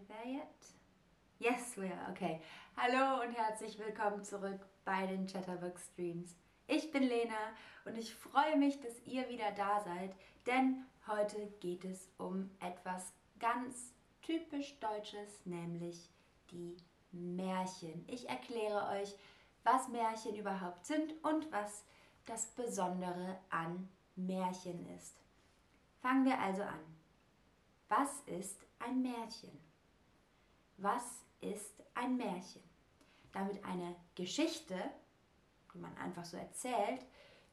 we there yet? Yes, we are. Okay. Hallo und herzlich willkommen zurück bei den Chatterbox Streams. Ich bin Lena und ich freue mich, dass ihr wieder da seid, denn heute geht es um etwas ganz typisch Deutsches, nämlich die Märchen. Ich erkläre euch, was Märchen überhaupt sind und was das Besondere an Märchen ist. Fangen wir also an. Was ist ein Märchen? Was ist ein Märchen? Damit eine Geschichte, die man einfach so erzählt,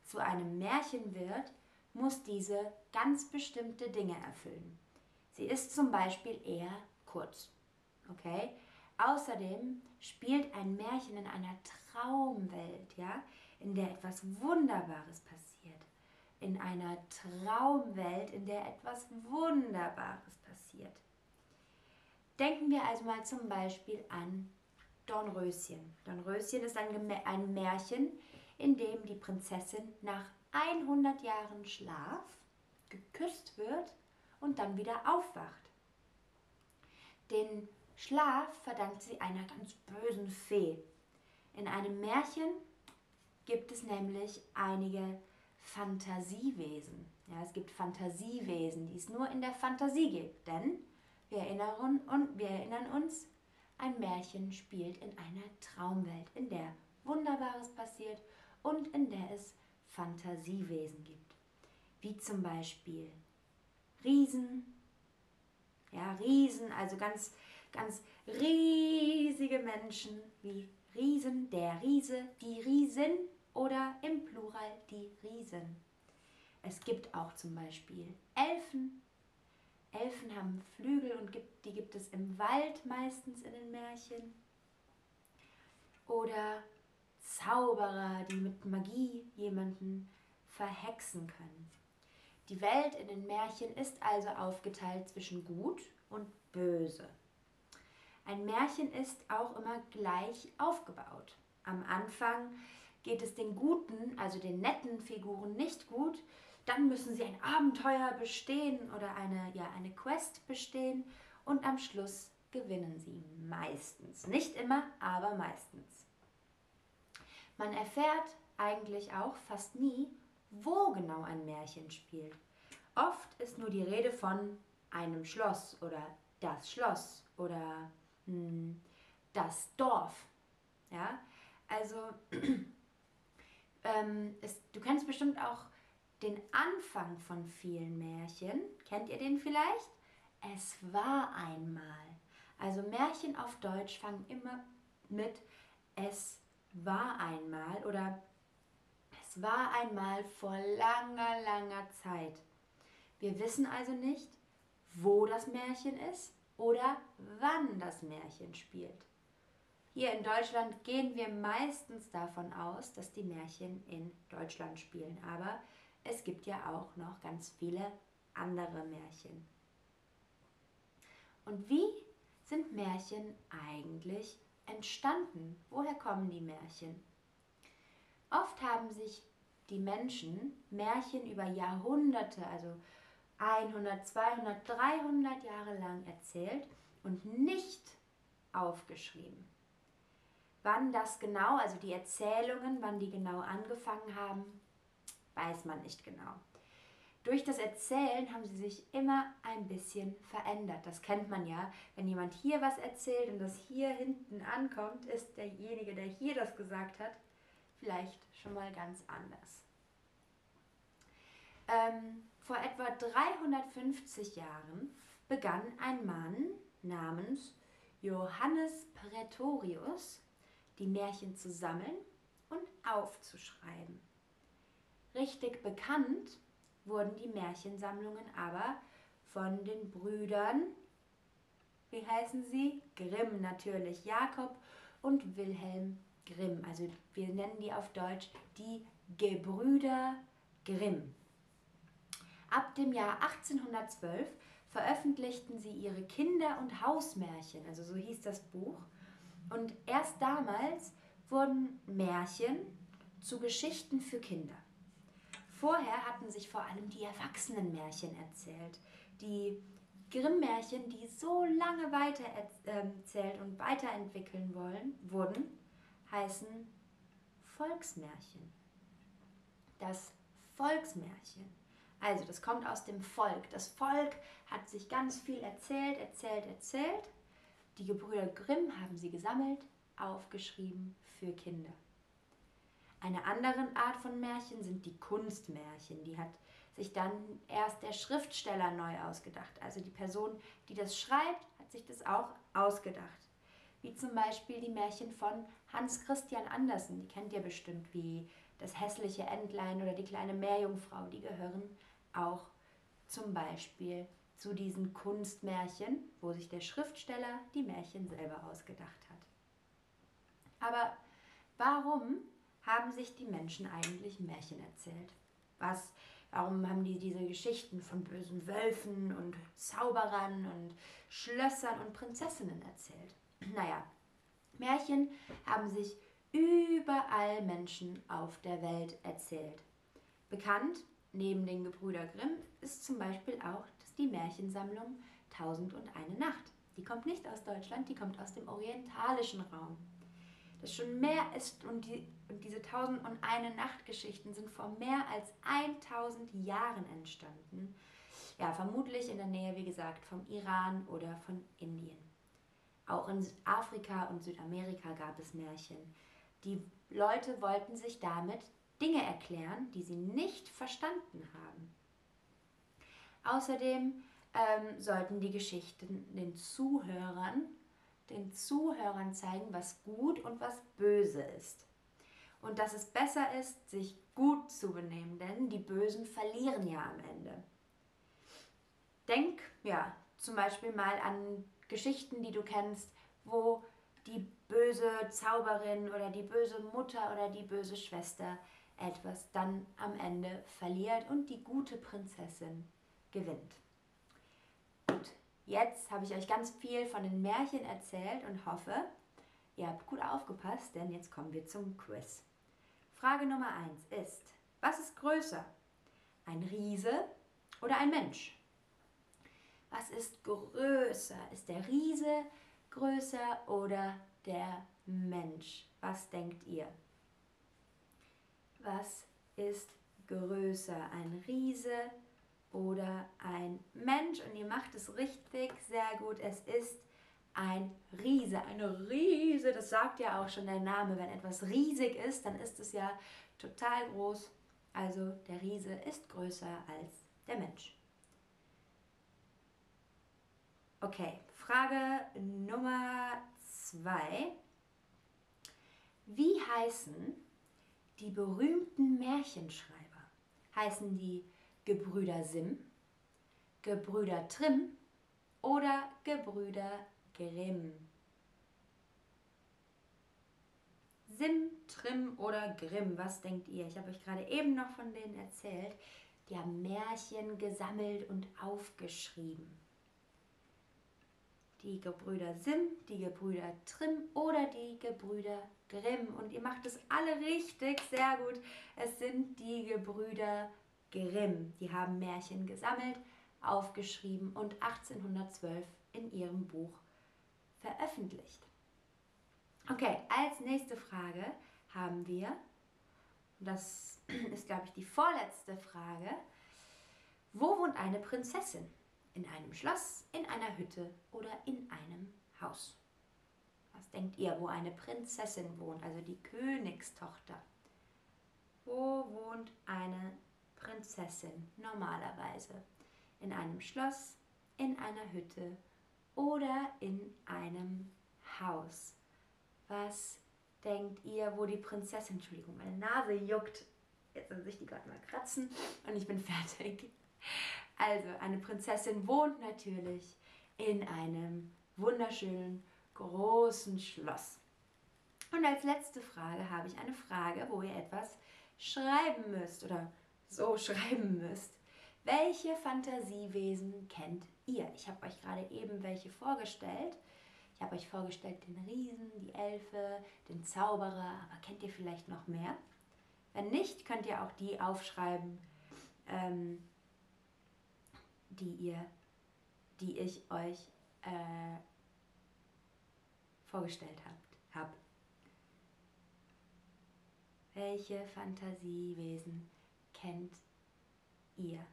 zu einem Märchen wird, muss diese ganz bestimmte Dinge erfüllen. Sie ist zum Beispiel eher kurz. Okay? Außerdem spielt ein Märchen in einer Traumwelt, ja, in der etwas Wunderbares passiert. In einer Traumwelt, in der etwas Wunderbares passiert. Denken wir also mal zum Beispiel an Dornröschen. Dornröschen ist ein, ein Märchen, in dem die Prinzessin nach 100 Jahren Schlaf geküsst wird und dann wieder aufwacht. Den Schlaf verdankt sie einer ganz bösen Fee. In einem Märchen gibt es nämlich einige Fantasiewesen. Ja, es gibt Fantasiewesen, die es nur in der Fantasie gibt, denn wir erinnern, und wir erinnern uns, ein Märchen spielt in einer Traumwelt, in der Wunderbares passiert und in der es Fantasiewesen gibt. Wie zum Beispiel Riesen, ja, Riesen, also ganz, ganz riesige Menschen wie Riesen, der Riese, die Riesen oder im Plural die Riesen. Es gibt auch zum Beispiel Elfen, Elfen haben Flügel und gibt, die gibt es im Wald meistens in den Märchen. Oder Zauberer, die mit Magie jemanden verhexen können. Die Welt in den Märchen ist also aufgeteilt zwischen gut und böse. Ein Märchen ist auch immer gleich aufgebaut. Am Anfang geht es den guten, also den netten Figuren nicht gut, dann müssen sie ein Abenteuer bestehen oder eine, ja, eine Quest bestehen und am Schluss gewinnen sie meistens. Nicht immer, aber meistens. Man erfährt eigentlich auch fast nie, wo genau ein Märchen spielt. Oft ist nur die Rede von einem Schloss oder das Schloss oder hm, das Dorf. Ja, also ähm, es, du kennst bestimmt auch den Anfang von vielen Märchen. Kennt ihr den vielleicht? Es war einmal. Also Märchen auf Deutsch fangen immer mit Es war einmal oder Es war einmal vor langer, langer Zeit. Wir wissen also nicht, wo das Märchen ist oder wann das Märchen spielt. Hier in Deutschland gehen wir meistens davon aus, dass die Märchen in Deutschland spielen, aber es gibt ja auch noch ganz viele andere Märchen. Und wie sind Märchen eigentlich entstanden? Woher kommen die Märchen? Oft haben sich die Menschen Märchen über Jahrhunderte, also 100, 200, 300 Jahre lang erzählt und nicht aufgeschrieben. Wann das genau, also die Erzählungen, wann die genau angefangen haben, weiß man nicht genau. Durch das Erzählen haben sie sich immer ein bisschen verändert. Das kennt man ja. Wenn jemand hier was erzählt und das hier hinten ankommt, ist derjenige, der hier das gesagt hat, vielleicht schon mal ganz anders. Ähm, vor etwa 350 Jahren begann ein Mann namens Johannes Praetorius, die Märchen zu sammeln und aufzuschreiben. Richtig bekannt wurden die Märchensammlungen aber von den Brüdern, wie heißen sie? Grimm natürlich, Jakob und Wilhelm Grimm. Also wir nennen die auf Deutsch die Gebrüder Grimm. Ab dem Jahr 1812 veröffentlichten sie ihre Kinder- und Hausmärchen, also so hieß das Buch. Und erst damals wurden Märchen zu Geschichten für Kinder. Vorher hatten sich vor allem die Erwachsenenmärchen erzählt, die Grimm-Märchen, die so lange weiter erzählt und weiterentwickeln wollen, wurden, heißen Volksmärchen. Das Volksmärchen. Also, das kommt aus dem Volk. Das Volk hat sich ganz viel erzählt, erzählt, erzählt. Die Gebrüder Grimm haben sie gesammelt, aufgeschrieben für Kinder. Eine andere Art von Märchen sind die Kunstmärchen. Die hat sich dann erst der Schriftsteller neu ausgedacht. Also die Person, die das schreibt, hat sich das auch ausgedacht. Wie zum Beispiel die Märchen von Hans Christian Andersen. Die kennt ihr bestimmt wie das hässliche Entlein oder die kleine Meerjungfrau. Die gehören auch zum Beispiel zu diesen Kunstmärchen, wo sich der Schriftsteller die Märchen selber ausgedacht hat. Aber warum haben sich die Menschen eigentlich Märchen erzählt? Was, warum haben die diese Geschichten von bösen Wölfen und Zauberern und Schlössern und Prinzessinnen erzählt? Naja, Märchen haben sich überall Menschen auf der Welt erzählt. Bekannt neben den Gebrüder Grimm ist zum Beispiel auch die Märchensammlung Tausend und eine Nacht. Die kommt nicht aus Deutschland, die kommt aus dem orientalischen Raum. Das schon mehr ist und, die, und diese Tausend und eine Nacht Geschichten sind vor mehr als 1000 Jahren entstanden. Ja, vermutlich in der Nähe, wie gesagt, vom Iran oder von Indien. Auch in Afrika und Südamerika gab es Märchen. Die Leute wollten sich damit Dinge erklären, die sie nicht verstanden haben. Außerdem ähm, sollten die Geschichten den Zuhörern, den Zuhörern zeigen, was gut und was böse ist. Und dass es besser ist, sich gut zu benehmen, denn die Bösen verlieren ja am Ende. Denk ja zum Beispiel mal an Geschichten, die du kennst, wo die böse Zauberin oder die böse Mutter oder die böse Schwester etwas dann am Ende verliert und die gute Prinzessin gewinnt. Jetzt habe ich euch ganz viel von den Märchen erzählt und hoffe, ihr habt gut aufgepasst, denn jetzt kommen wir zum Quiz. Frage Nummer 1 ist, was ist größer? Ein Riese oder ein Mensch? Was ist größer? Ist der Riese größer oder der Mensch? Was denkt ihr? Was ist größer? Ein Riese oder ein Mensch? Und ihr macht es richtig, sehr gut. Es ist ein Riese, eine Riese. Das sagt ja auch schon der Name. Wenn etwas riesig ist, dann ist es ja total groß. Also der Riese ist größer als der Mensch. Okay, Frage Nummer zwei. Wie heißen die berühmten Märchenschreiber? Heißen die Gebrüder Sim, Gebrüder Trimm oder Gebrüder Grimm? Sim, Trimm oder Grimm, was denkt ihr? Ich habe euch gerade eben noch von denen erzählt. Die haben Märchen gesammelt und aufgeschrieben die Gebrüder Sim, die Gebrüder Trimm oder die Gebrüder Grimm. Und ihr macht es alle richtig, sehr gut. Es sind die Gebrüder Grimm. Die haben Märchen gesammelt, aufgeschrieben und 1812 in ihrem Buch veröffentlicht. Okay, als nächste Frage haben wir, das ist glaube ich die vorletzte Frage, wo wohnt eine Prinzessin? In einem Schloss, in einer Hütte oder in einem Haus. Was denkt ihr, wo eine Prinzessin wohnt, also die Königstochter? Wo wohnt eine Prinzessin normalerweise? In einem Schloss, in einer Hütte oder in einem Haus? Was denkt ihr, wo die Prinzessin, Entschuldigung, meine Nase juckt, jetzt muss ich die gerade mal kratzen und ich bin fertig. Also, eine Prinzessin wohnt natürlich in einem wunderschönen großen Schloss. Und als letzte Frage habe ich eine Frage, wo ihr etwas schreiben müsst oder so schreiben müsst. Welche Fantasiewesen kennt ihr? Ich habe euch gerade eben welche vorgestellt. Ich habe euch vorgestellt den Riesen, die Elfe, den Zauberer, aber kennt ihr vielleicht noch mehr? Wenn nicht, könnt ihr auch die aufschreiben, ähm, die ihr die ich euch äh, vorgestellt habe. Hab. Welche Fantasiewesen kennt ihr?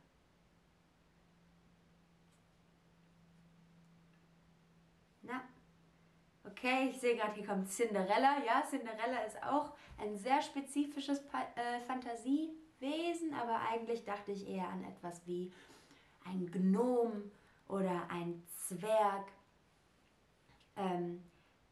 Na, okay, ich sehe gerade, hier kommt Cinderella. Ja, Cinderella ist auch ein sehr spezifisches pa äh, Fantasiewesen, aber eigentlich dachte ich eher an etwas wie ein Gnom oder ein Zwerg. Ähm,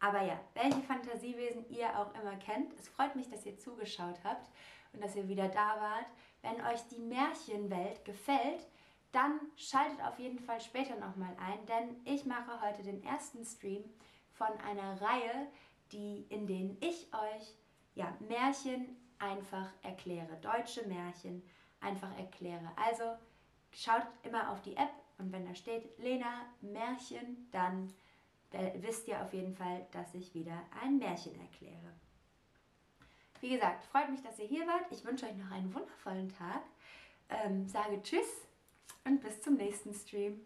aber ja, welche Fantasiewesen ihr auch immer kennt, es freut mich, dass ihr zugeschaut habt und dass ihr wieder da wart. Wenn euch die Märchenwelt gefällt, dann schaltet auf jeden Fall später nochmal ein, denn ich mache heute den ersten Stream von einer Reihe, die, in denen ich euch ja, Märchen einfach erkläre, deutsche Märchen einfach erkläre. Also schaut immer auf die App und wenn da steht Lena Märchen, dann wisst ihr auf jeden Fall, dass ich wieder ein Märchen erkläre. Wie gesagt, freut mich, dass ihr hier wart. Ich wünsche euch noch einen wundervollen Tag. Ähm, sage Tschüss und bis zum nächsten Stream.